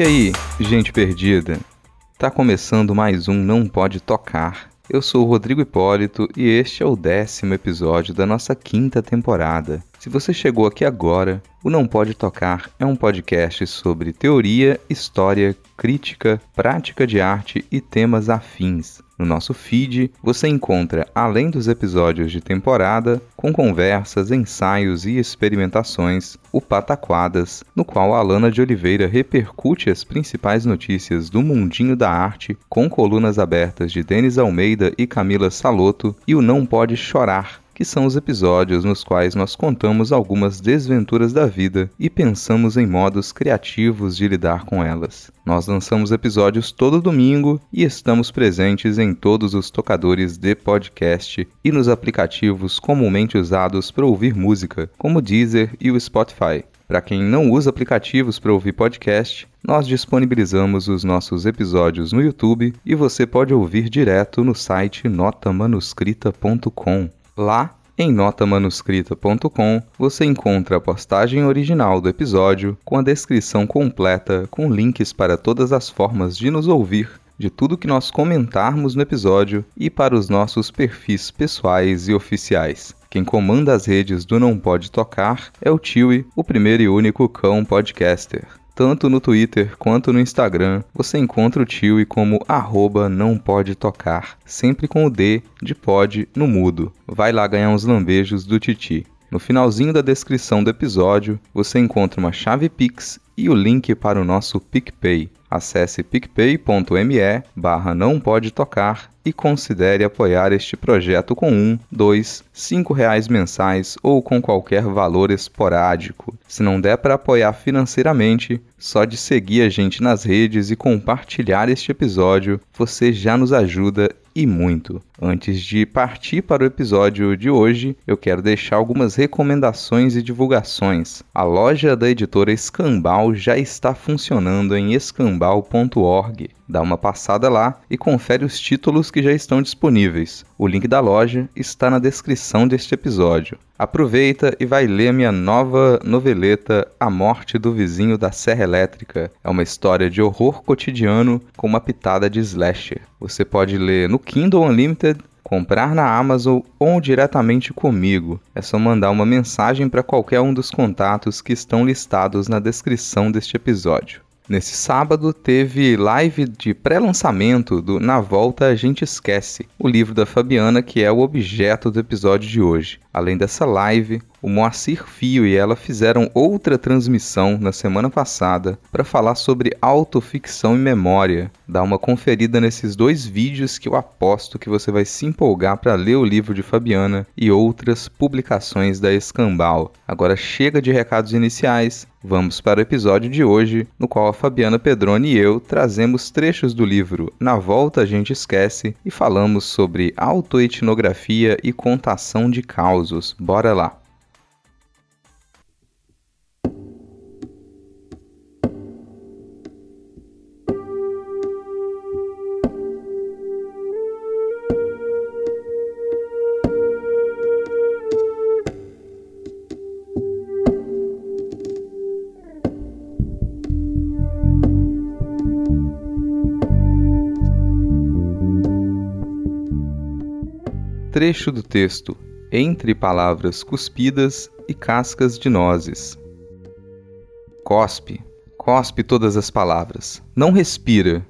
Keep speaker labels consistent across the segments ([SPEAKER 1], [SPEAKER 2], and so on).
[SPEAKER 1] E aí, gente perdida? Tá começando mais um Não Pode Tocar. Eu sou o Rodrigo Hipólito e este é o décimo episódio da nossa quinta temporada. Se você chegou aqui agora, o Não Pode Tocar é um podcast sobre teoria, história, crítica, prática de arte e temas afins. No nosso feed, você encontra, além dos episódios de temporada, com conversas, ensaios e experimentações, o Pataquadas, no qual Alana de Oliveira repercute as principais notícias do mundinho da arte, com colunas abertas de Denis Almeida e Camila Saloto, e o Não Pode Chorar, que são os episódios nos quais nós contamos algumas desventuras da vida e pensamos em modos criativos de lidar com elas. Nós lançamos episódios todo domingo e estamos presentes em todos os tocadores de podcast e nos aplicativos comumente usados para ouvir música, como o Deezer e o Spotify. Para quem não usa aplicativos para ouvir podcast, nós disponibilizamos os nossos episódios no YouTube e você pode ouvir direto no site notamanuscrita.com. Lá, em notamanuscrita.com, você encontra a postagem original do episódio com a descrição completa, com links para todas as formas de nos ouvir, de tudo que nós comentarmos no episódio e para os nossos perfis pessoais e oficiais. Quem comanda as redes do Não Pode Tocar é o Tiwi, o primeiro e único cão podcaster. Tanto no Twitter quanto no Instagram, você encontra o Tio e como arroba não pode tocar, sempre com o D de pode no mudo. Vai lá ganhar uns lambejos do Titi. No finalzinho da descrição do episódio, você encontra uma chave Pix e o link para o nosso PicPay. Acesse picpay.me barra não pode tocar e considere apoiar este projeto com um, dois, cinco reais mensais ou com qualquer valor esporádico. Se não der para apoiar financeiramente, só de seguir a gente nas redes e compartilhar este episódio, você já nos ajuda e muito. Antes de partir para o episódio de hoje, eu quero deixar algumas recomendações e divulgações. A loja da editora Escambau já está funcionando em escambau.org. Dá uma passada lá e confere os títulos que já estão disponíveis. O link da loja está na descrição deste episódio. Aproveita e vai ler minha nova noveleta A Morte do Vizinho da Serra Elétrica. É uma história de horror cotidiano com uma pitada de slasher. Você pode ler no Kindle Unlimited comprar na Amazon ou diretamente comigo. É só mandar uma mensagem para qualquer um dos contatos que estão listados na descrição deste episódio. Nesse sábado teve live de pré-lançamento do Na Volta a Gente Esquece, o livro da Fabiana que é o objeto do episódio de hoje. Além dessa live, o Moacir Fio e ela fizeram outra transmissão na semana passada para falar sobre autoficção e memória. Dá uma conferida nesses dois vídeos que eu aposto que você vai se empolgar para ler o livro de Fabiana e outras publicações da Escambau. Agora chega de recados iniciais, vamos para o episódio de hoje, no qual a Fabiana Pedroni e eu trazemos trechos do livro Na Volta a Gente Esquece e falamos sobre autoetnografia e contação de causos. Bora lá! Trecho do texto Entre palavras cuspidas e cascas de nozes. Cospe, cospe todas as palavras. Não respira.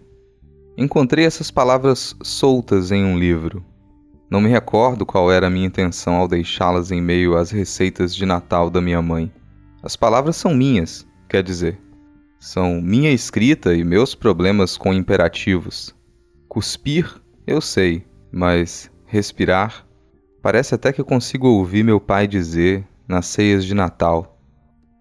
[SPEAKER 1] Encontrei essas palavras soltas em um livro. Não me recordo qual era a minha intenção ao deixá-las em meio às receitas de Natal da minha mãe. As palavras são minhas, quer dizer. São minha escrita e meus problemas com imperativos. Cuspir, eu sei, mas respirar. Parece até que eu consigo ouvir meu pai dizer nas ceias de Natal: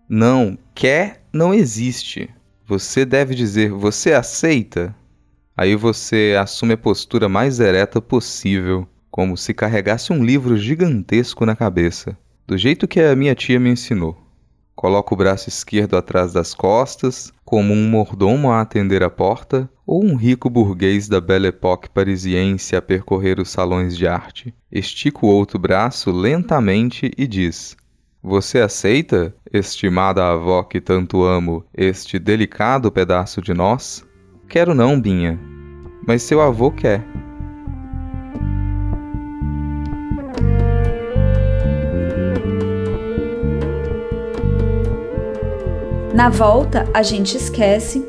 [SPEAKER 1] Não, quer não existe. você deve dizer: Você aceita? Aí você assume a postura mais ereta possível, como se carregasse um livro gigantesco na cabeça, do jeito que a minha tia me ensinou. Coloca o braço esquerdo atrás das costas, como um mordomo a atender a porta, ou um rico burguês da Belle Époque parisiense a percorrer os salões de arte. Estica o outro braço lentamente e diz: Você aceita, estimada avó que tanto amo, este delicado pedaço de nós? Quero não, Binha, mas seu avô quer.
[SPEAKER 2] Na volta, a gente esquece.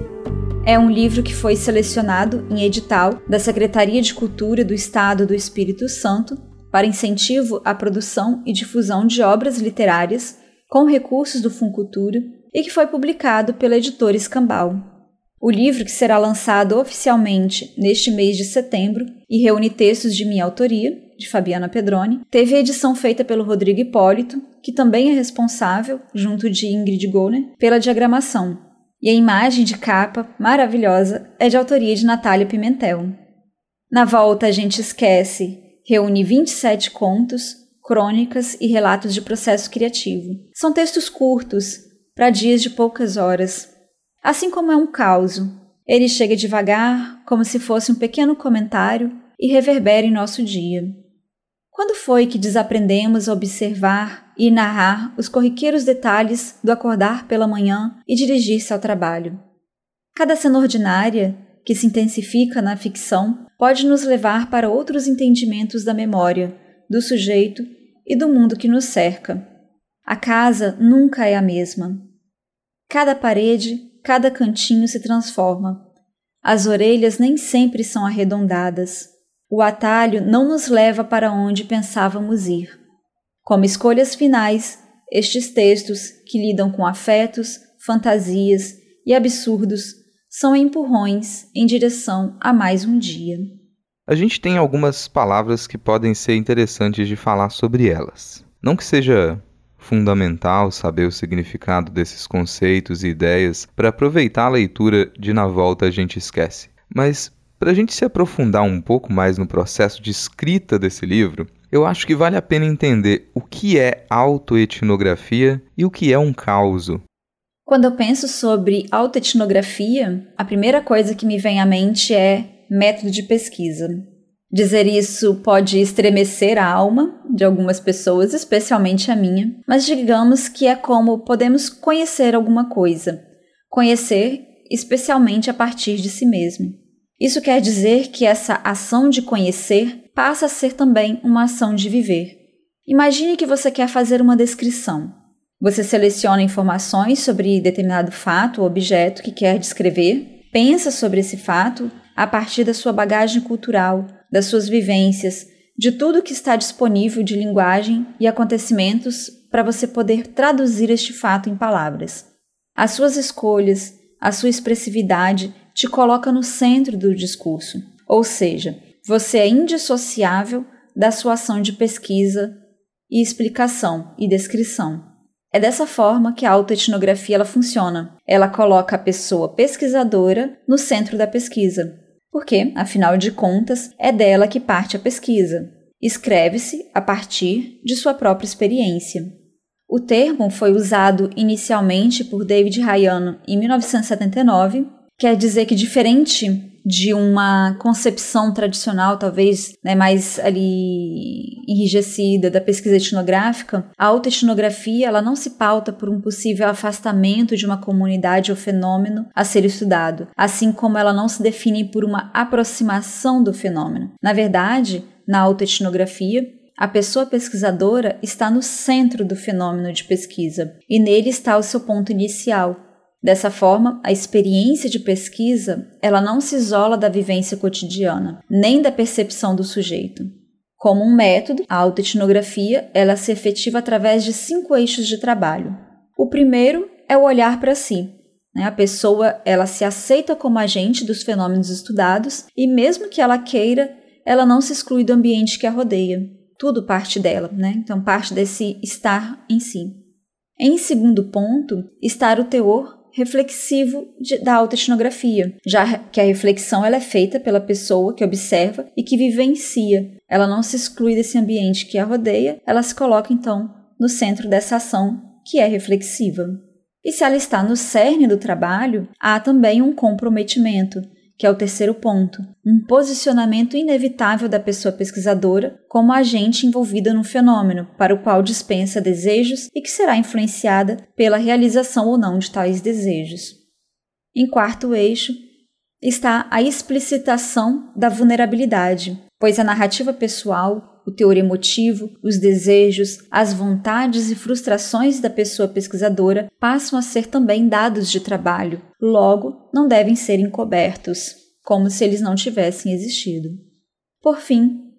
[SPEAKER 2] É um livro que foi selecionado em edital da Secretaria de Cultura do Estado do Espírito Santo para incentivo à produção e difusão de obras literárias com recursos do Funcultura e que foi publicado pela editora Escambau. O livro, que será lançado oficialmente neste mês de setembro e reúne textos de minha autoria, de Fabiana Pedroni, teve edição feita pelo Rodrigo Hipólito, que também é responsável, junto de Ingrid Goner, pela diagramação. E a imagem de capa, maravilhosa, é de autoria de Natália Pimentel. Na volta, a gente esquece, reúne 27 contos, crônicas e relatos de processo criativo. São textos curtos, para dias de poucas horas, Assim como é um caos, ele chega devagar, como se fosse um pequeno comentário, e reverbera em nosso dia. Quando foi que desaprendemos a observar e narrar os corriqueiros detalhes do acordar pela manhã e dirigir-se ao trabalho? Cada cena ordinária, que se intensifica na ficção, pode nos levar para outros entendimentos da memória, do sujeito e do mundo que nos cerca. A casa nunca é a mesma. Cada parede, cada cantinho se transforma. As orelhas nem sempre são arredondadas. O atalho não nos leva para onde pensávamos ir. Como escolhas finais, estes textos, que lidam com afetos, fantasias e absurdos, são empurrões em direção a mais um dia.
[SPEAKER 1] A gente tem algumas palavras que podem ser interessantes de falar sobre elas. Não que seja fundamental saber o significado desses conceitos e ideias para aproveitar a leitura de Na Volta a gente esquece. Mas para a gente se aprofundar um pouco mais no processo de escrita desse livro, eu acho que vale a pena entender o que é autoetnografia e o que é um causo.
[SPEAKER 2] Quando eu penso sobre autoetnografia, a primeira coisa que me vem à mente é método de pesquisa. Dizer isso pode estremecer a alma de algumas pessoas, especialmente a minha, mas digamos que é como podemos conhecer alguma coisa. Conhecer especialmente a partir de si mesmo. Isso quer dizer que essa ação de conhecer passa a ser também uma ação de viver. Imagine que você quer fazer uma descrição. Você seleciona informações sobre determinado fato ou objeto que quer descrever, pensa sobre esse fato a partir da sua bagagem cultural, das suas vivências, de tudo que está disponível de linguagem e acontecimentos para você poder traduzir este fato em palavras. As suas escolhas, a sua expressividade te coloca no centro do discurso, ou seja, você é indissociável da sua ação de pesquisa e explicação e descrição. É dessa forma que a autoetnografia ela funciona. Ela coloca a pessoa pesquisadora no centro da pesquisa, porque, afinal de contas, é dela que parte a pesquisa. Escreve-se a partir de sua própria experiência. O termo foi usado inicialmente por David Rayano em 1979, quer dizer que diferente de uma concepção tradicional, talvez né, mais ali enrijecida da pesquisa etnográfica, a autoetnografia ela não se pauta por um possível afastamento de uma comunidade ou fenômeno a ser estudado, assim como ela não se define por uma aproximação do fenômeno. Na verdade, na autoetnografia, a pessoa pesquisadora está no centro do fenômeno de pesquisa e nele está o seu ponto inicial, Dessa forma, a experiência de pesquisa, ela não se isola da vivência cotidiana, nem da percepção do sujeito. Como um método, a autoetnografia, ela se efetiva através de cinco eixos de trabalho. O primeiro é o olhar para si. Né? A pessoa, ela se aceita como agente dos fenômenos estudados e mesmo que ela queira, ela não se exclui do ambiente que a rodeia. Tudo parte dela, né? Então parte desse estar em si. Em segundo ponto, está o teor reflexivo de, da autoetnografia, já que a reflexão ela é feita pela pessoa que observa e que vivencia. Ela não se exclui desse ambiente que a rodeia, ela se coloca então no centro dessa ação que é reflexiva. E se ela está no cerne do trabalho, há também um comprometimento, que é o terceiro ponto, um posicionamento inevitável da pessoa pesquisadora como agente envolvida no fenômeno, para o qual dispensa desejos e que será influenciada pela realização ou não de tais desejos. Em quarto eixo está a explicitação da vulnerabilidade, pois a narrativa pessoal o teor emotivo, os desejos, as vontades e frustrações da pessoa pesquisadora passam a ser também dados de trabalho, logo, não devem ser encobertos, como se eles não tivessem existido. Por fim,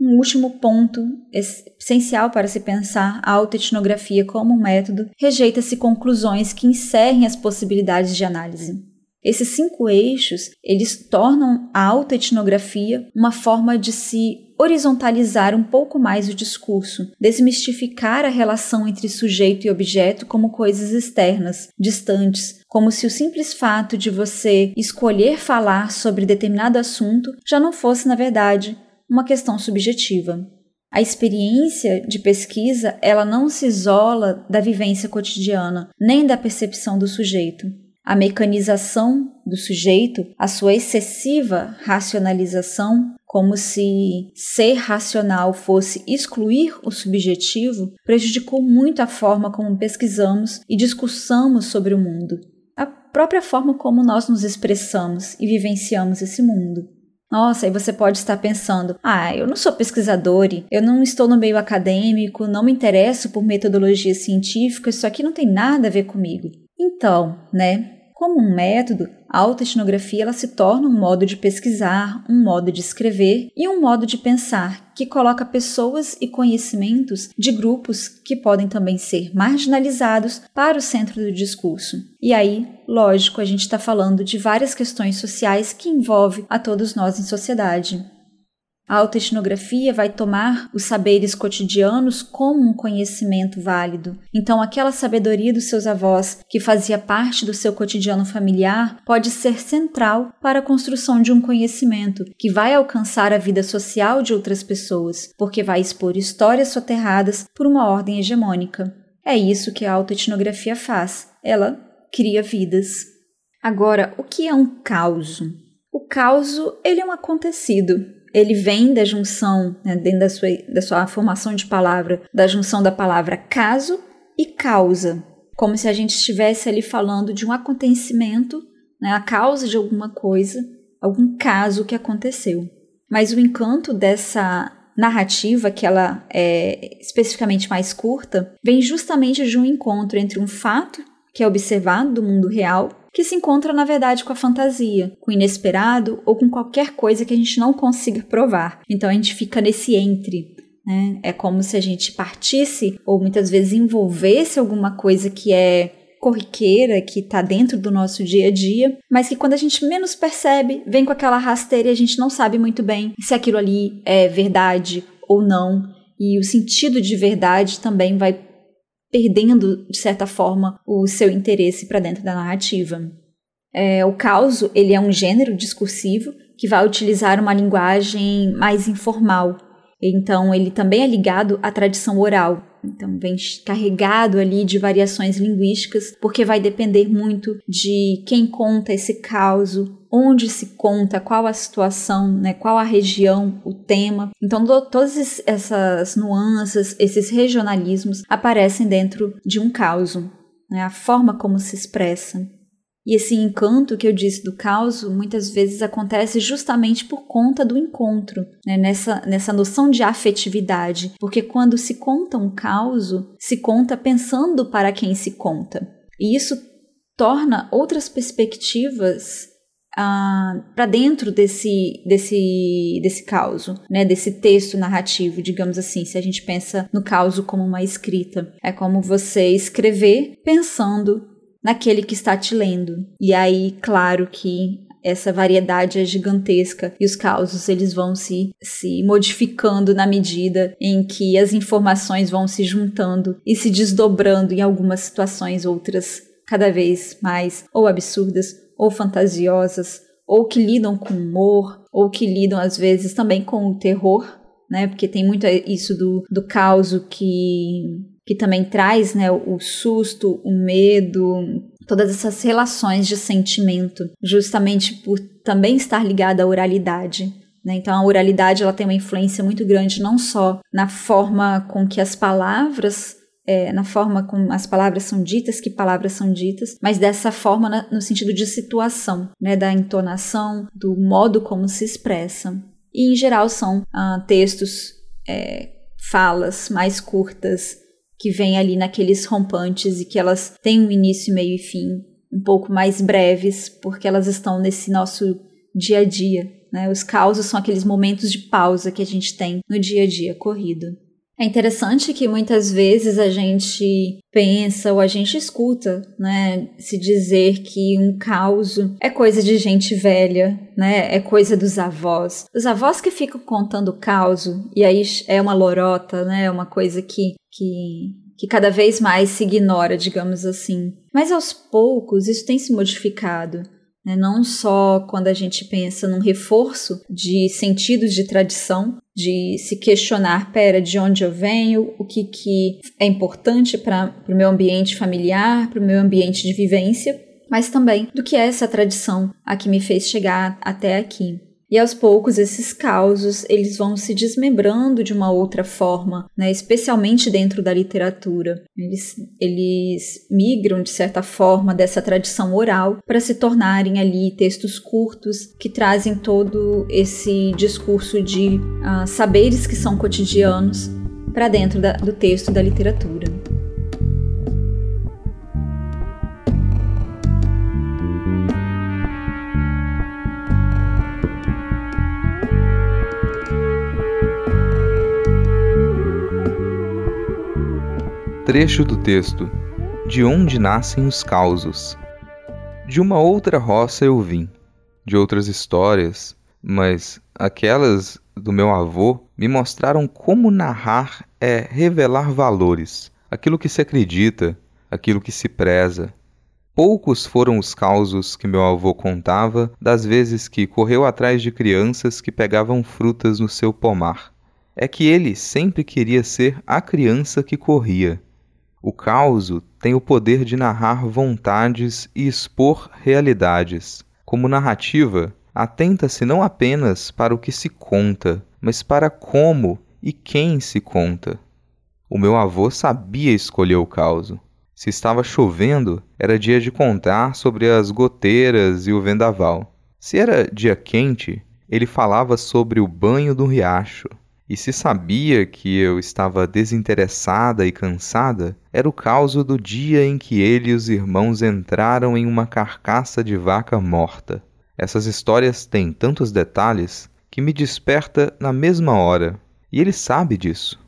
[SPEAKER 2] um último ponto essencial para se pensar a autoetnografia como um método, rejeita-se conclusões que encerrem as possibilidades de análise. Esses cinco eixos, eles tornam a autoetnografia uma forma de se horizontalizar um pouco mais o discurso, desmistificar a relação entre sujeito e objeto como coisas externas, distantes, como se o simples fato de você escolher falar sobre determinado assunto já não fosse, na verdade, uma questão subjetiva. A experiência de pesquisa, ela não se isola da vivência cotidiana, nem da percepção do sujeito. A mecanização do sujeito, a sua excessiva racionalização, como se ser racional fosse excluir o subjetivo, prejudicou muito a forma como pesquisamos e discursamos sobre o mundo, a própria forma como nós nos expressamos e vivenciamos esse mundo. Nossa, aí você pode estar pensando: ah, eu não sou pesquisador, eu não estou no meio acadêmico, não me interesso por metodologia científica, isso aqui não tem nada a ver comigo. Então, né? Como um método, a autoetnografia ela se torna um modo de pesquisar, um modo de escrever e um modo de pensar que coloca pessoas e conhecimentos de grupos que podem também ser marginalizados para o centro do discurso. E aí, lógico, a gente está falando de várias questões sociais que envolvem a todos nós em sociedade. A autoetnografia vai tomar os saberes cotidianos como um conhecimento válido. Então, aquela sabedoria dos seus avós, que fazia parte do seu cotidiano familiar, pode ser central para a construção de um conhecimento que vai alcançar a vida social de outras pessoas, porque vai expor histórias soterradas por uma ordem hegemônica. É isso que a autoetnografia faz. Ela cria vidas. Agora, o que é um caos? O caos, ele é um acontecido, ele vem da junção, né, dentro da sua, da sua formação de palavra, da junção da palavra caso e causa, como se a gente estivesse ali falando de um acontecimento, né, a causa de alguma coisa, algum caso que aconteceu. Mas o encanto dessa narrativa, que ela é especificamente mais curta, vem justamente de um encontro entre um fato que é observado do mundo real que se encontra na verdade com a fantasia, com o inesperado ou com qualquer coisa que a gente não consiga provar. Então a gente fica nesse entre. Né? É como se a gente partisse ou muitas vezes envolvesse alguma coisa que é corriqueira, que está dentro do nosso dia a dia, mas que quando a gente menos percebe, vem com aquela rasteira e a gente não sabe muito bem se aquilo ali é verdade ou não. E o sentido de verdade também vai perdendo, de certa forma, o seu interesse para dentro da narrativa. É, o caos ele é um gênero discursivo que vai utilizar uma linguagem mais informal. Então, ele também é ligado à tradição oral. Então, vem carregado ali de variações linguísticas, porque vai depender muito de quem conta esse caos, onde se conta, qual a situação, né, qual a região, o tema. Então, todas essas nuances, esses regionalismos aparecem dentro de um caos, né, a forma como se expressa. E esse encanto que eu disse do caos muitas vezes acontece justamente por conta do encontro, né? nessa, nessa noção de afetividade. Porque quando se conta um caos, se conta pensando para quem se conta. E isso torna outras perspectivas ah, para dentro desse, desse, desse caos, né, desse texto narrativo, digamos assim, se a gente pensa no caos como uma escrita. É como você escrever pensando naquele que está te lendo. E aí, claro que essa variedade é gigantesca e os causos eles vão se, se modificando na medida em que as informações vão se juntando e se desdobrando em algumas situações, outras cada vez mais ou absurdas ou fantasiosas, ou que lidam com humor, ou que lidam às vezes também com o terror, né? Porque tem muito isso do, do caos que, que também traz né, o susto, o medo, todas essas relações de sentimento, justamente por também estar ligada à oralidade. Né? Então, a oralidade ela tem uma influência muito grande não só na forma com que as palavras é, na forma como as palavras são ditas, que palavras são ditas, mas dessa forma na, no sentido de situação, né, da entonação, do modo como se expressa. E em geral são ah, textos, é, falas mais curtas, que vêm ali naqueles rompantes e que elas têm um início, meio e fim, um pouco mais breves, porque elas estão nesse nosso dia a dia. Né? Os causos são aqueles momentos de pausa que a gente tem no dia a dia corrido. É interessante que muitas vezes a gente pensa ou a gente escuta, né, se dizer que um caos é coisa de gente velha, né, é coisa dos avós. Os avós que ficam contando caos e aí é uma lorota, né, é uma coisa que, que, que cada vez mais se ignora, digamos assim. Mas aos poucos isso tem se modificado. Né? Não só quando a gente pensa num reforço de sentidos de tradição, de se questionar, pera, de onde eu venho, o que, que é importante para o meu ambiente familiar, para o meu ambiente de vivência, mas também do que é essa tradição a que me fez chegar até aqui. E aos poucos esses causos eles vão se desmembrando de uma outra forma, né? especialmente dentro da literatura. Eles, eles migram de certa forma dessa tradição oral para se tornarem ali textos curtos que trazem todo esse discurso de uh, saberes que são cotidianos para dentro da, do texto da literatura.
[SPEAKER 1] Trecho do texto: De onde nascem os causos? De uma outra roça eu vim, de outras histórias, mas aquelas do meu avô me mostraram como narrar é revelar valores, aquilo que se acredita, aquilo que se preza. Poucos foram os causos que meu avô contava das vezes que correu atrás de crianças que pegavam frutas no seu pomar. É que ele sempre queria ser a criança que corria. O causo tem o poder de narrar vontades e expor realidades. Como narrativa, atenta-se não apenas para o que se conta, mas para como e quem se conta. O meu avô sabia escolher o causo. Se estava chovendo, era dia de contar sobre as goteiras e o vendaval. Se era dia quente, ele falava sobre o banho do riacho. E se sabia que eu estava desinteressada e cansada, era o caos do dia em que ele e os irmãos entraram em uma carcaça de vaca morta. Essas histórias têm tantos detalhes que me desperta na mesma hora, e ele sabe disso.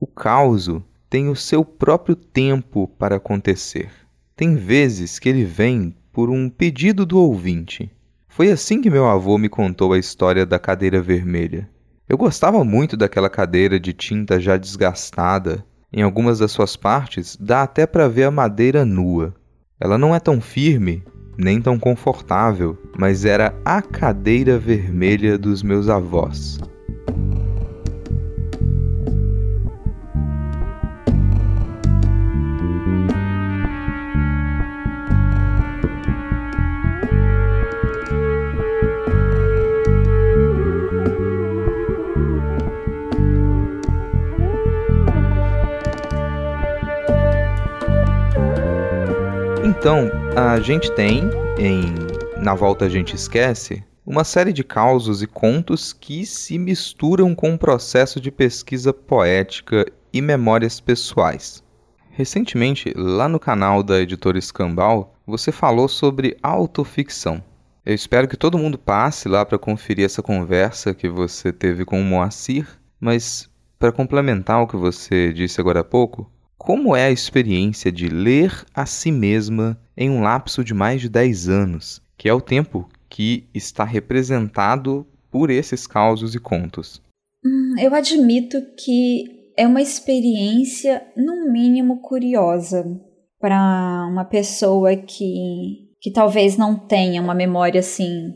[SPEAKER 1] O caos tem o seu próprio tempo para acontecer. Tem vezes que ele vem por um pedido do ouvinte. Foi assim que meu avô me contou a história da cadeira vermelha. Eu gostava muito daquela cadeira de tinta já desgastada. Em algumas das suas partes dá até para ver a madeira nua. Ela não é tão firme, nem tão confortável, mas era a cadeira vermelha dos meus avós. Então, a gente tem em Na Volta a gente esquece uma série de causos e contos que se misturam com um processo de pesquisa poética e memórias pessoais. Recentemente, lá no canal da editora Escambau, você falou sobre autoficção. Eu espero que todo mundo passe lá para conferir essa conversa que você teve com o Moacir, mas para complementar o que você disse agora há pouco, como é a experiência de ler a si mesma em um lapso de mais de 10 anos, que é o tempo que está representado por esses causos e contos?
[SPEAKER 2] Hum, eu admito que é uma experiência, no mínimo, curiosa, para uma pessoa que, que talvez não tenha uma memória assim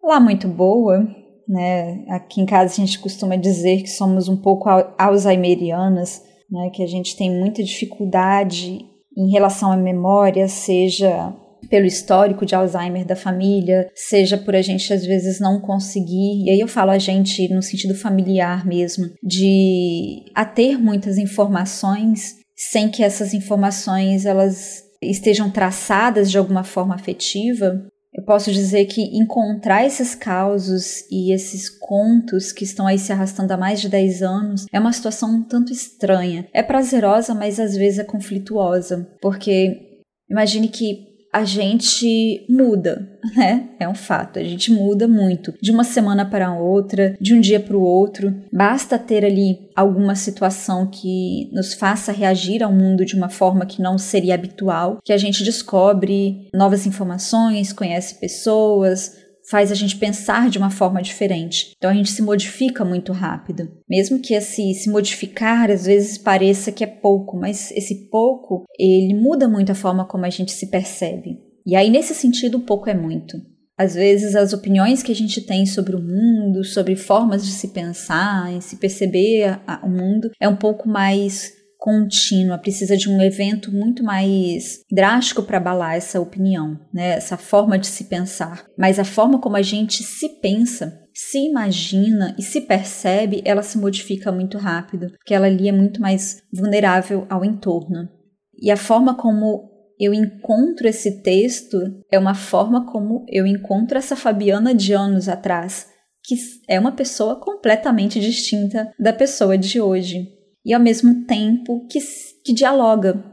[SPEAKER 2] lá muito boa, né? Aqui em casa a gente costuma dizer que somos um pouco alzheimerianas, né? Que a gente tem muita dificuldade em relação à memória, seja pelo histórico de Alzheimer da família, seja por a gente às vezes não conseguir, e aí eu falo a gente no sentido familiar mesmo, de a ter muitas informações sem que essas informações elas estejam traçadas de alguma forma afetiva, eu posso dizer que encontrar esses causos e esses contos que estão aí se arrastando há mais de 10 anos é uma situação um tanto estranha. É prazerosa, mas às vezes é conflituosa, porque imagine que a gente muda, né? É um fato, a gente muda muito de uma semana para outra, de um dia para o outro. Basta ter ali alguma situação que nos faça reagir ao mundo de uma forma que não seria habitual, que a gente descobre novas informações, conhece pessoas, faz a gente pensar de uma forma diferente. Então a gente se modifica muito rápido. Mesmo que esse se modificar às vezes pareça que é pouco, mas esse pouco, ele muda muito a forma como a gente se percebe. E aí nesse sentido, pouco é muito. Às vezes as opiniões que a gente tem sobre o mundo, sobre formas de se pensar, e se perceber o mundo, é um pouco mais contínua, precisa de um evento muito mais drástico para abalar essa opinião, né? essa forma de se pensar. Mas a forma como a gente se pensa, se imagina e se percebe, ela se modifica muito rápido, porque ela ali é muito mais vulnerável ao entorno. E a forma como eu encontro esse texto é uma forma como eu encontro essa Fabiana de anos atrás, que é uma pessoa completamente distinta da pessoa de hoje e ao mesmo tempo que, que dialoga.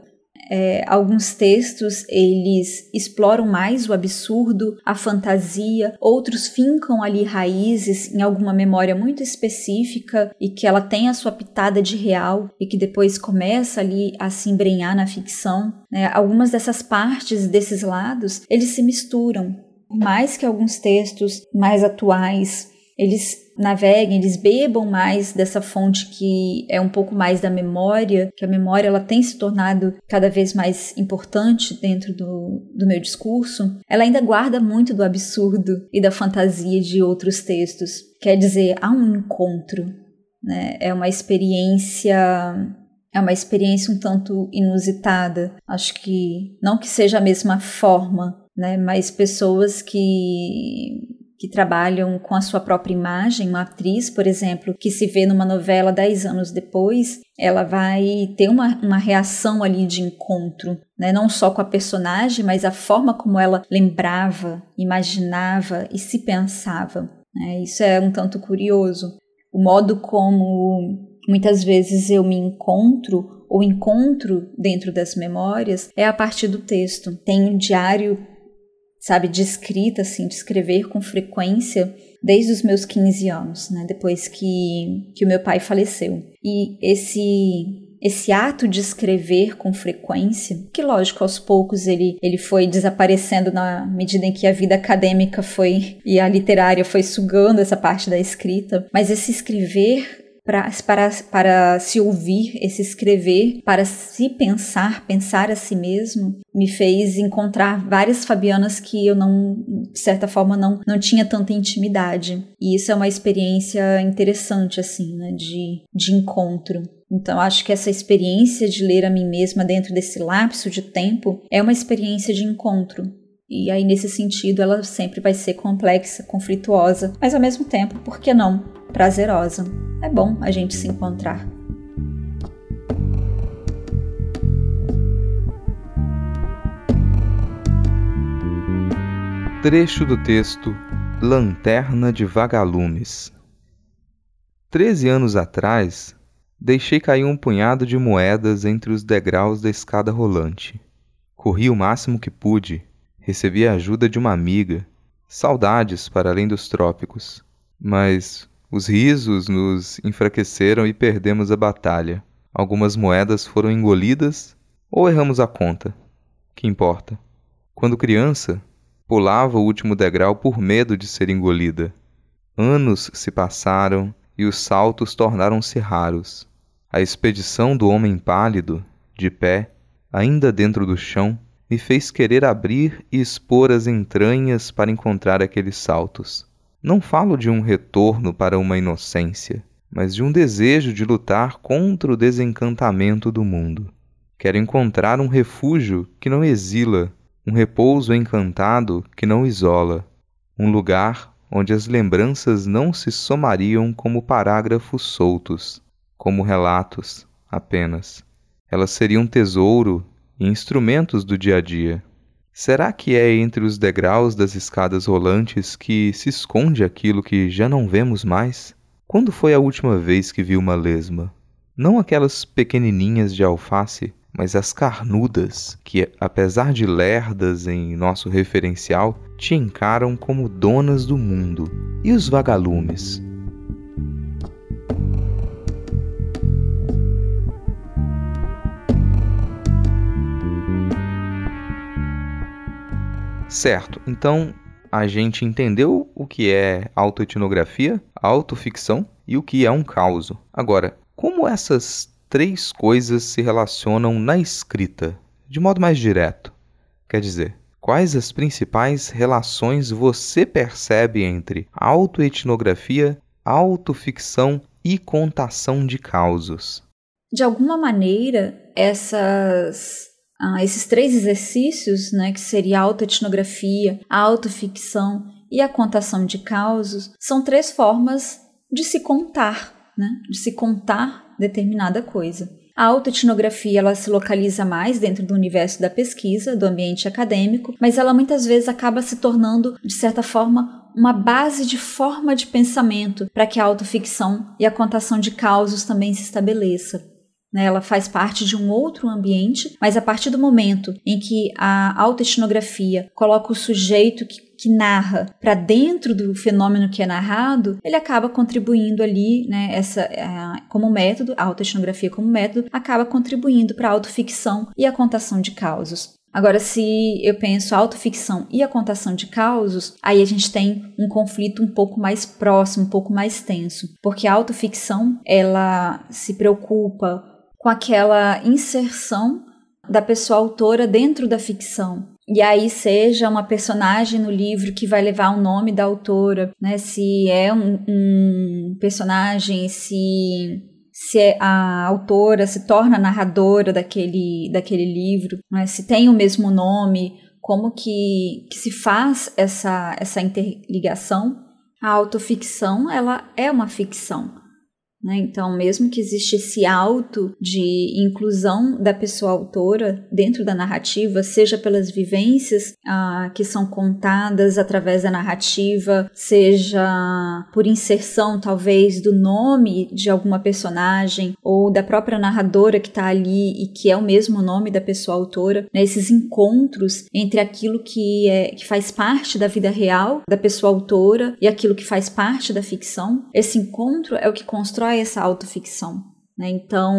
[SPEAKER 2] É, alguns textos eles exploram mais o absurdo, a fantasia, outros fincam ali raízes em alguma memória muito específica e que ela tem a sua pitada de real e que depois começa ali a se embrenhar na ficção. Né? Algumas dessas partes, desses lados, eles se misturam. Mais que alguns textos mais atuais, eles naveguem, eles bebam mais dessa fonte que é um pouco mais da memória, que a memória ela tem se tornado cada vez mais importante dentro do, do meu discurso, ela ainda guarda muito do absurdo e da fantasia de outros textos. Quer dizer, há um encontro, né? É uma experiência é uma experiência um tanto inusitada. Acho que não que seja a mesma forma, né, mas pessoas que que trabalham com a sua própria imagem, uma atriz, por exemplo, que se vê numa novela dez anos depois, ela vai ter uma, uma reação ali de encontro, né? não só com a personagem, mas a forma como ela lembrava, imaginava e se pensava. Né? Isso é um tanto curioso. O modo como muitas vezes eu me encontro ou encontro dentro das memórias é a partir do texto. Tem um diário sabe, de escrita, assim, de escrever com frequência desde os meus 15 anos, né, depois que, que o meu pai faleceu. E esse esse ato de escrever com frequência, que lógico, aos poucos ele, ele foi desaparecendo na medida em que a vida acadêmica foi e a literária foi sugando essa parte da escrita, mas esse escrever para, para, para se ouvir, esse escrever, para se pensar, pensar a si mesmo, me fez encontrar várias Fabianas que eu não, de certa forma, não, não tinha tanta intimidade. E isso é uma experiência interessante, assim, né, de, de encontro. Então, acho que essa experiência de ler a mim mesma dentro desse lapso de tempo é uma experiência de encontro. E aí, nesse sentido, ela sempre vai ser complexa, conflituosa, mas ao mesmo tempo, por que não? Prazerosa. É bom a gente se encontrar.
[SPEAKER 1] Trecho do texto Lanterna de Vagalumes. Treze anos atrás, deixei cair um punhado de moedas entre os degraus da escada rolante. Corri o máximo que pude Recebi a ajuda de uma amiga. Saudades para além dos trópicos. Mas os risos nos enfraqueceram e perdemos a batalha. Algumas moedas foram engolidas ou erramos a conta. Que importa? Quando criança, pulava o último degrau por medo de ser engolida. Anos se passaram e os saltos tornaram-se raros. A expedição do homem pálido, de pé, ainda dentro do chão, me fez querer abrir e expor as entranhas para encontrar aqueles saltos. Não falo de um retorno para uma inocência, mas de um desejo de lutar contra o desencantamento do mundo. Quero encontrar um refúgio que não exila, um repouso encantado que não isola, um lugar onde as lembranças não se somariam como parágrafos soltos, como relatos apenas. Elas seriam tesouro e instrumentos do dia a dia. Será que é entre os degraus das escadas rolantes que se esconde aquilo que já não vemos mais? Quando foi a última vez que vi uma lesma? Não aquelas pequenininhas de alface, mas as carnudas, que, apesar de lerdas em nosso referencial, te encaram como donas do mundo. E os vagalumes? Certo, então a gente entendeu o que é autoetnografia, autoficção e o que é um caos. Agora, como essas três coisas se relacionam na escrita, de modo mais direto? Quer dizer, quais as principais relações você percebe entre autoetnografia, autoficção e contação de causos?
[SPEAKER 2] De alguma maneira, essas ah, esses três exercícios, né, que seria a autoetnografia, a autoficção e a contação de causos, são três formas de se contar, né, de se contar determinada coisa. A autoetnografia ela se localiza mais dentro do universo da pesquisa, do ambiente acadêmico, mas ela muitas vezes acaba se tornando, de certa forma, uma base de forma de pensamento para que a autoficção e a contação de causos também se estabeleça. Né, ela faz parte de um outro ambiente, mas a partir do momento em que a autoetnografia coloca o sujeito que, que narra para dentro do fenômeno que é narrado, ele acaba contribuindo ali, né, essa, é, como método, a autoetnografia como método, acaba contribuindo para a autoficção e a contação de causos. Agora, se eu penso autoficção e a contação de causos, aí a gente tem um conflito um pouco mais próximo, um pouco mais tenso, porque a autoficção ela se preocupa com aquela inserção da pessoa autora dentro da ficção. E aí seja uma personagem no livro que vai levar o nome da autora, né? Se é um, um personagem, se se é a autora se torna narradora daquele, daquele livro, né? se tem o mesmo nome, como que, que se faz essa, essa interligação. A autoficção, ela é uma ficção. Né? Então, mesmo que existe esse auto de inclusão da pessoa autora dentro da narrativa, seja pelas vivências ah, que são contadas através da narrativa, seja por inserção, talvez, do nome de alguma personagem ou da própria narradora que está ali e que é o mesmo nome da pessoa autora, né? esses encontros entre aquilo que, é, que faz parte da vida real da pessoa autora e aquilo que faz parte da ficção, esse encontro é o que constrói essa autoficção. Né? Então,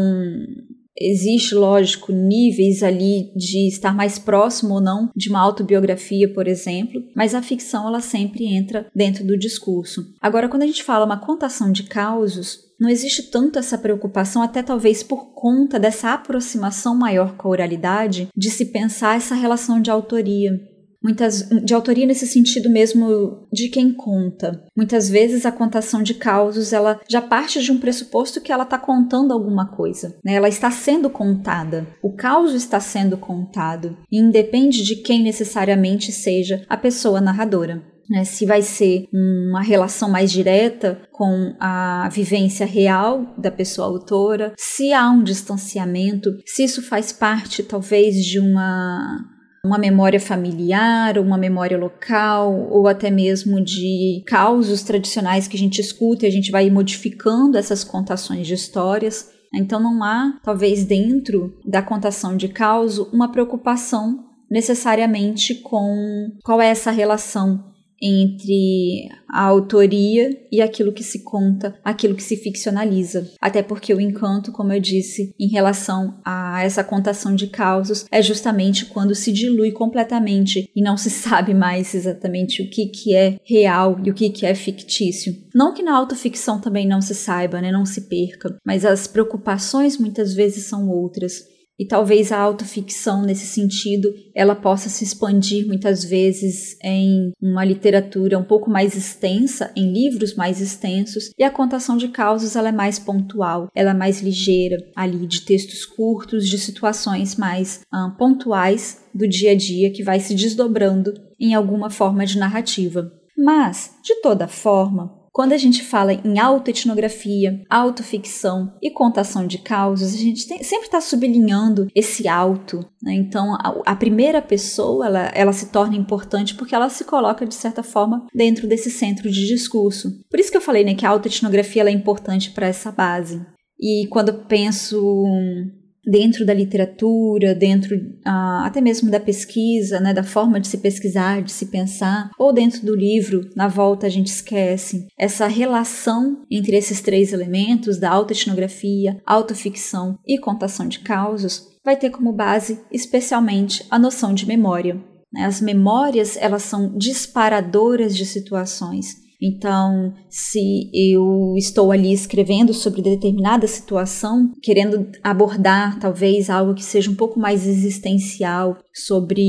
[SPEAKER 2] existe, lógico, níveis ali de estar mais próximo ou não de uma autobiografia, por exemplo, mas a ficção ela sempre entra dentro do discurso. Agora, quando a gente fala uma contação de causos, não existe tanto essa preocupação, até talvez por conta dessa aproximação maior com a oralidade, de se pensar essa relação de autoria muitas de autoria nesse sentido mesmo de quem conta. Muitas vezes a contação de causos ela já parte de um pressuposto que ela está contando alguma coisa, né? Ela está sendo contada. O caos está sendo contado e independe de quem necessariamente seja a pessoa narradora. Né, se vai ser uma relação mais direta com a vivência real da pessoa autora, se há um distanciamento, se isso faz parte talvez de uma uma memória familiar, uma memória local, ou até mesmo de causos tradicionais que a gente escuta e a gente vai modificando essas contações de histórias. Então não há, talvez dentro da contação de causo, uma preocupação necessariamente com qual é essa relação entre a autoria e aquilo que se conta, aquilo que se ficcionaliza. Até porque o encanto, como eu disse, em relação a essa contação de causos, é justamente quando se dilui completamente e não se sabe mais exatamente o que, que é real e o que, que é fictício. Não que na autoficção também não se saiba, né, não se perca, mas as preocupações muitas vezes são outras. E talvez a autoficção, nesse sentido, ela possa se expandir muitas vezes em uma literatura um pouco mais extensa, em livros mais extensos, e a contação de causas ela é mais pontual, ela é mais ligeira, ali de textos curtos, de situações mais ah, pontuais do dia a dia que vai se desdobrando em alguma forma de narrativa. Mas, de toda forma, quando a gente fala em autoetnografia, autoficção e contação de causas, a gente tem, sempre está sublinhando esse auto. Né? Então, a, a, primeira pessoa ela, ela se torna importante porque ela se coloca, de certa forma, dentro desse centro de discurso. Por isso que eu falei né, que a autoetnografia é importante para essa base. E quando penso dentro da literatura, dentro ah, até mesmo da pesquisa, né, da forma de se pesquisar, de se pensar, ou dentro do livro, na volta a gente esquece. Essa relação entre esses três elementos, da autoetnografia, autoficção e contação de causos, vai ter como base especialmente a noção de memória. Né. As memórias elas são disparadoras de situações então, se eu estou ali escrevendo sobre determinada situação, querendo abordar talvez algo que seja um pouco mais existencial sobre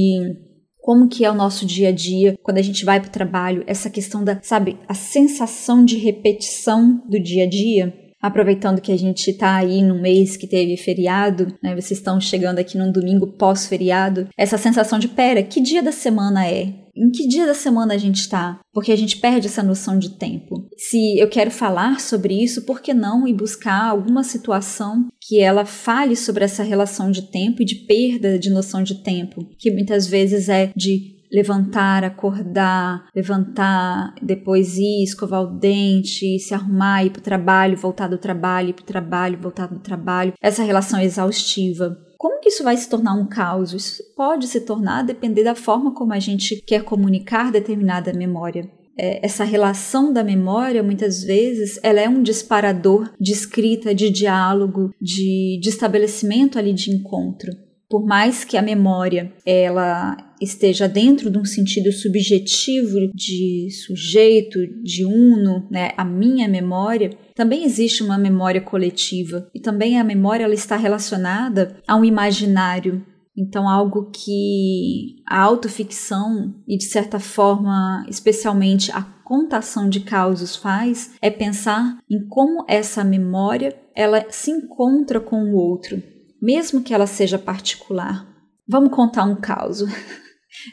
[SPEAKER 2] como que é o nosso dia a dia quando a gente vai para o trabalho, essa questão da, sabe, a sensação de repetição do dia a dia. Aproveitando que a gente está aí num mês que teve feriado, né? Vocês estão chegando aqui num domingo pós-feriado. Essa sensação de, pera, que dia da semana é? Em que dia da semana a gente está? Porque a gente perde essa noção de tempo. Se eu quero falar sobre isso, por que não ir buscar alguma situação que ela fale sobre essa relação de tempo e de perda de noção de tempo, que muitas vezes é de levantar, acordar, levantar, depois ir, escovar o dente, se arrumar, ir para o trabalho, voltar do trabalho, ir para o trabalho, voltar do trabalho. Essa relação exaustiva. Como que isso vai se tornar um caos? Isso pode se tornar depender da forma como a gente quer comunicar determinada memória. É, essa relação da memória, muitas vezes, ela é um disparador de escrita, de diálogo, de, de estabelecimento ali de encontro. Por mais que a memória ela esteja dentro de um sentido subjetivo de sujeito, de uno, né, a minha memória, também existe uma memória coletiva e também a memória ela está relacionada a um imaginário. Então, algo que a autoficção e, de certa forma, especialmente a contação de causos faz é pensar em como essa memória ela se encontra com o outro, mesmo que ela seja particular. Vamos contar um caso.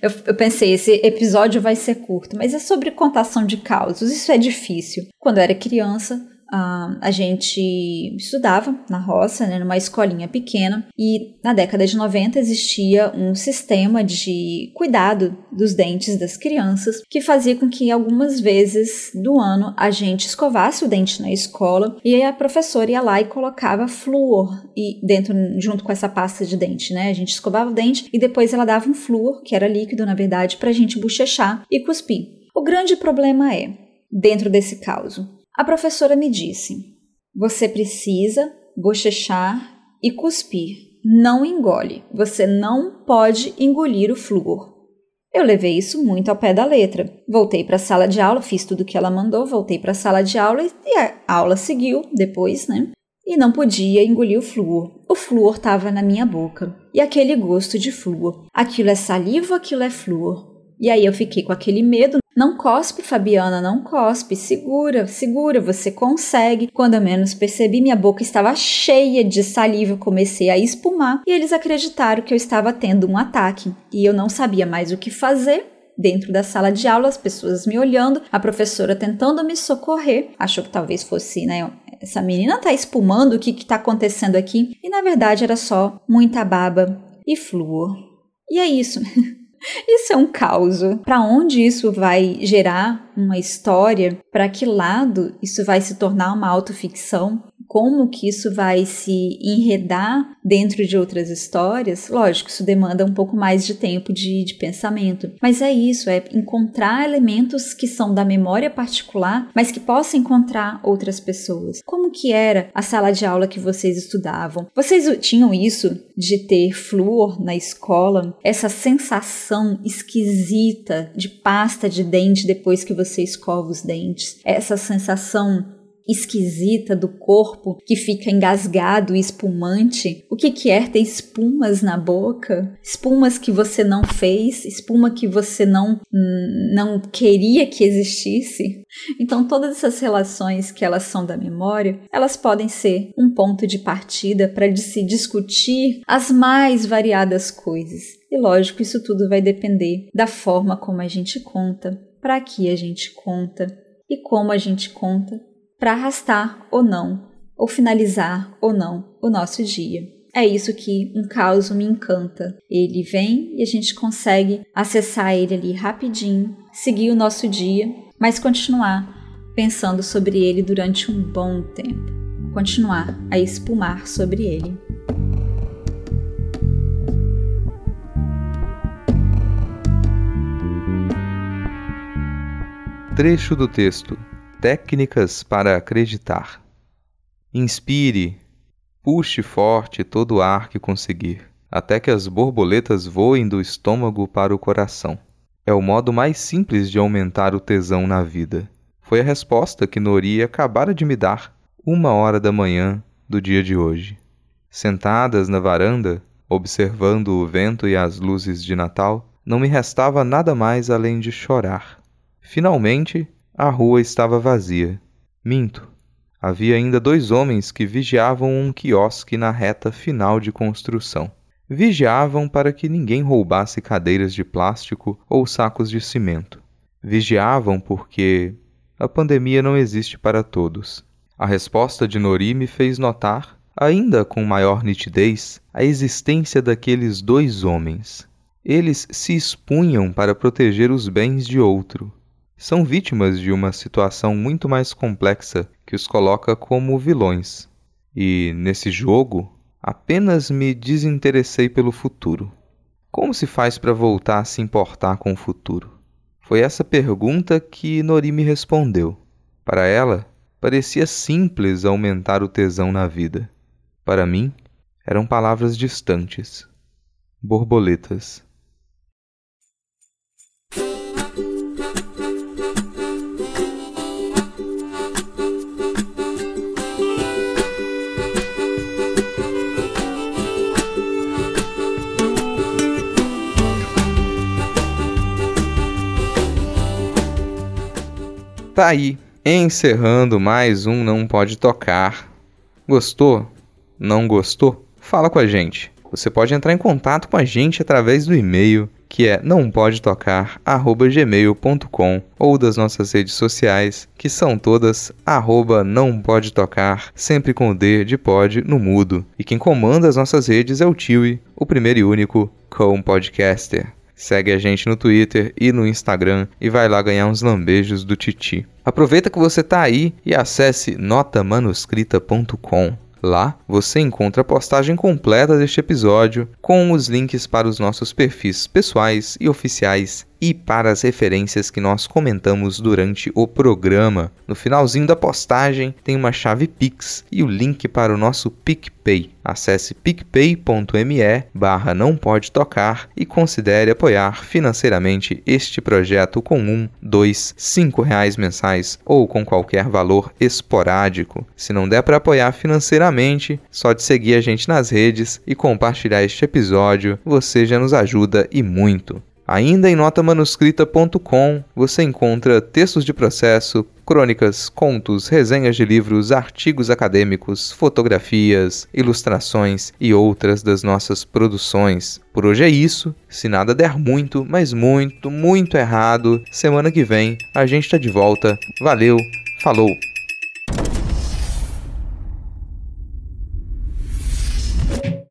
[SPEAKER 2] Eu, eu, pensei, esse episódio vai ser curto, mas é sobre contação de causos. Isso é difícil. Quando eu era criança, A gente estudava na roça, né, numa escolinha pequena, e na década de 90 existia um sistema de cuidado dos dentes das crianças que fazia com que algumas vezes do ano a gente escovasse o dente na escola e aí a professora ia lá e colocava flúor e dentro junto com essa pasta de dente, né? A gente escovava o dente e depois ela dava um flúor, que era líquido na verdade, para a gente bochechar e cuspir. O grande problema é, dentro desse caso, a professora me disse: você precisa bochechar e cuspir. Não engole. Você não pode engolir o flúor. Eu levei isso muito ao pé da letra. Voltei para a sala de aula, fiz tudo o que ela mandou, voltei para a sala de aula e a aula seguiu depois, né? E não podia engolir o flúor. O flúor estava na minha boca. E aquele gosto de flúor. Aquilo é saliva, aquilo é flúor. E aí eu fiquei com aquele medo. Não cospe, Fabiana, não cospe. Segura, segura, você consegue. Quando eu menos percebi, minha boca estava cheia de saliva. comecei a espumar e eles acreditaram que eu estava tendo um ataque. E eu não sabia mais o que fazer dentro da sala de aula, as pessoas me olhando, a professora tentando me socorrer. Achou que talvez fosse, né? Essa menina tá espumando, o que que tá acontecendo aqui? E na verdade era só muita baba e flúor. E é isso. Isso é um caos. Para onde isso vai gerar uma história? Para que lado isso vai se tornar uma autoficção? Como que isso vai se enredar dentro de outras histórias, lógico, isso demanda um pouco mais de tempo de, de pensamento. Mas é isso, é encontrar elementos que são da memória particular, mas que possam encontrar outras pessoas. Como que era a sala de aula que vocês estudavam? Vocês tinham isso de ter flúor na escola? Essa sensação esquisita de pasta de dente depois que você escova os dentes? Essa sensação esquisita do corpo que fica engasgado e espumante? O que quer é ter espumas na boca? Espumas que você não fez, espuma que você não não queria que existisse? Então todas essas relações que elas são da memória, elas podem ser um ponto de partida para se discutir as mais variadas coisas. E lógico, isso tudo vai depender da forma como a gente conta, para que a gente conta e como a gente conta para arrastar ou não, ou finalizar ou não o nosso dia. É isso que um caos me encanta. Ele vem e a gente consegue acessar ele ali rapidinho, seguir o nosso dia, mas continuar pensando sobre ele durante um bom tempo. Continuar a espumar sobre ele.
[SPEAKER 1] Trecho do texto Técnicas para acreditar. Inspire, puxe forte todo o ar que conseguir, até que as borboletas voem do estômago para o coração. É o modo mais simples de aumentar o tesão na vida. Foi a resposta que Nori acabara de me dar, uma hora da manhã do dia de hoje. Sentadas na varanda, observando o vento e as luzes de Natal, não me restava nada mais além de chorar. Finalmente, a rua estava vazia. Minto. Havia ainda dois homens que vigiavam um quiosque na reta final de construção. Vigiavam para que ninguém roubasse cadeiras de plástico ou sacos de cimento. Vigiavam porque a pandemia não existe para todos. A resposta de Nori me fez notar, ainda com maior nitidez, a existência daqueles dois homens. Eles se expunham para proteger os bens de outro são vítimas de uma situação muito mais complexa que os coloca como vilões. E, nesse jogo, apenas me desinteressei pelo futuro. Como se faz para voltar a se importar com o futuro? Foi essa pergunta que Nori me respondeu. Para ela, parecia simples aumentar o tesão na vida. Para mim, eram palavras distantes. Borboletas. Tá aí, encerrando mais um Não Pode Tocar. Gostou? Não gostou? Fala com a gente. Você pode entrar em contato com a gente através do e-mail que é nãopodetocar@gmail.com ou das nossas redes sociais, que são todas arroba não pode tocar, sempre com o D de pod no mudo. E quem comanda as nossas redes é o Tiwi, o primeiro e único com podcaster. Segue a gente no Twitter e no Instagram e vai lá ganhar uns lambejos do Titi. Aproveita que você tá aí e acesse notamanuscrita.com. Lá você encontra a postagem completa deste episódio com os links para os nossos perfis pessoais e oficiais e para as referências que nós comentamos durante o programa. No finalzinho da postagem tem uma chave Pix e o link para o nosso PicPay. Acesse picpay.me barra não pode tocar e considere apoiar financeiramente este projeto com um, dois, cinco reais mensais ou com qualquer valor esporádico. Se não der para apoiar financeiramente, só de seguir a gente nas redes e compartilhar este episódio, você já nos ajuda e muito. Ainda em notamanuscrita.com você encontra textos de processo, crônicas, contos, resenhas de livros, artigos acadêmicos, fotografias, ilustrações e outras das nossas produções. Por hoje é isso. Se nada der muito, mas muito, muito errado, semana que vem a gente está de volta. Valeu, falou!